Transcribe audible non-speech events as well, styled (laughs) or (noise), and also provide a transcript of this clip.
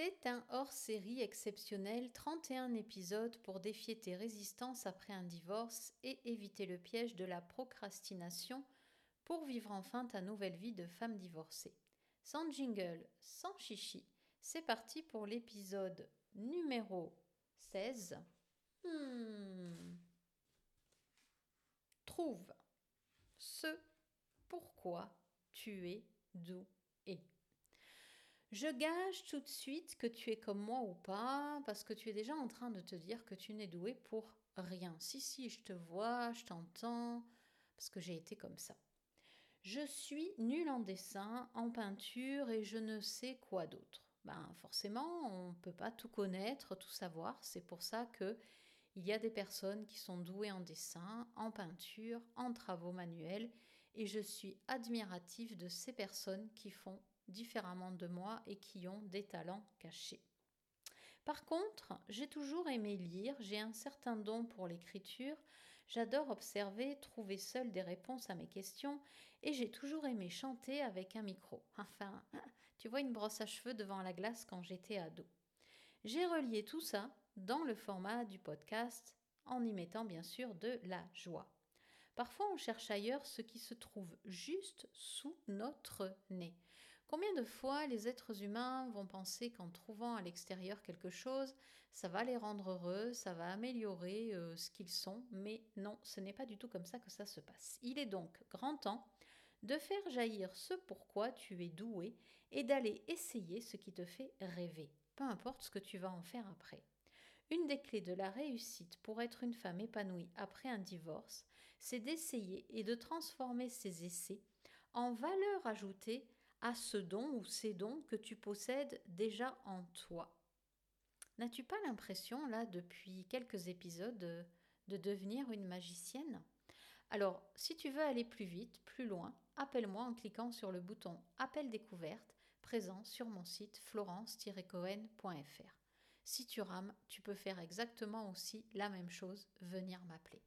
C'est un hors-série exceptionnel, 31 épisodes pour défier tes résistances après un divorce et éviter le piège de la procrastination pour vivre enfin ta nouvelle vie de femme divorcée. Sans jingle, sans chichi, c'est parti pour l'épisode numéro 16. Hmm. Trouve ce pourquoi tu es doué. Je gage tout de suite que tu es comme moi ou pas, parce que tu es déjà en train de te dire que tu n'es doué pour rien. Si, si, je te vois, je t'entends, parce que j'ai été comme ça. Je suis nulle en dessin, en peinture et je ne sais quoi d'autre. Ben forcément, on ne peut pas tout connaître, tout savoir. C'est pour ça que il y a des personnes qui sont douées en dessin, en peinture, en travaux manuels, et je suis admirative de ces personnes qui font différemment de moi et qui ont des talents cachés. Par contre, j'ai toujours aimé lire, j'ai un certain don pour l'écriture, j'adore observer, trouver seul des réponses à mes questions, et j'ai toujours aimé chanter avec un micro. (laughs) Enfin, tu vois une brosse à cheveux devant la glace quand j'étais ado. J'ai relié tout ça dans le format du podcast en y mettant bien sûr de la joie. Parfois on cherche ailleurs ce qui se trouve juste sous notre nez. Combien de fois les êtres humains vont penser qu'en trouvant à l'extérieur quelque chose, ça va les rendre heureux, ça va améliorer euh, ce qu'ils sont, mais non, ce n'est pas du tout comme ça que ça se passe. Il est donc grand temps de faire jaillir ce pourquoi tu es doué et d'aller essayer ce qui te fait rêver, peu importe ce que tu vas en faire après. Une des clés de la réussite pour être une femme épanouie après un divorce, c'est d'essayer et de transformer ces essais en valeur ajoutée à ce don ou ces dons que tu possèdes déjà en toi. N'as-tu pas l'impression, là, depuis quelques épisodes, de, devenir une magicienne? Alors, si tu veux aller plus vite, plus loin, appelle-moi en cliquant sur le bouton Appel découverte présent sur mon site florence-cohen.fr. Si tu rames, tu peux faire exactement aussi la même chose, venir m'appeler.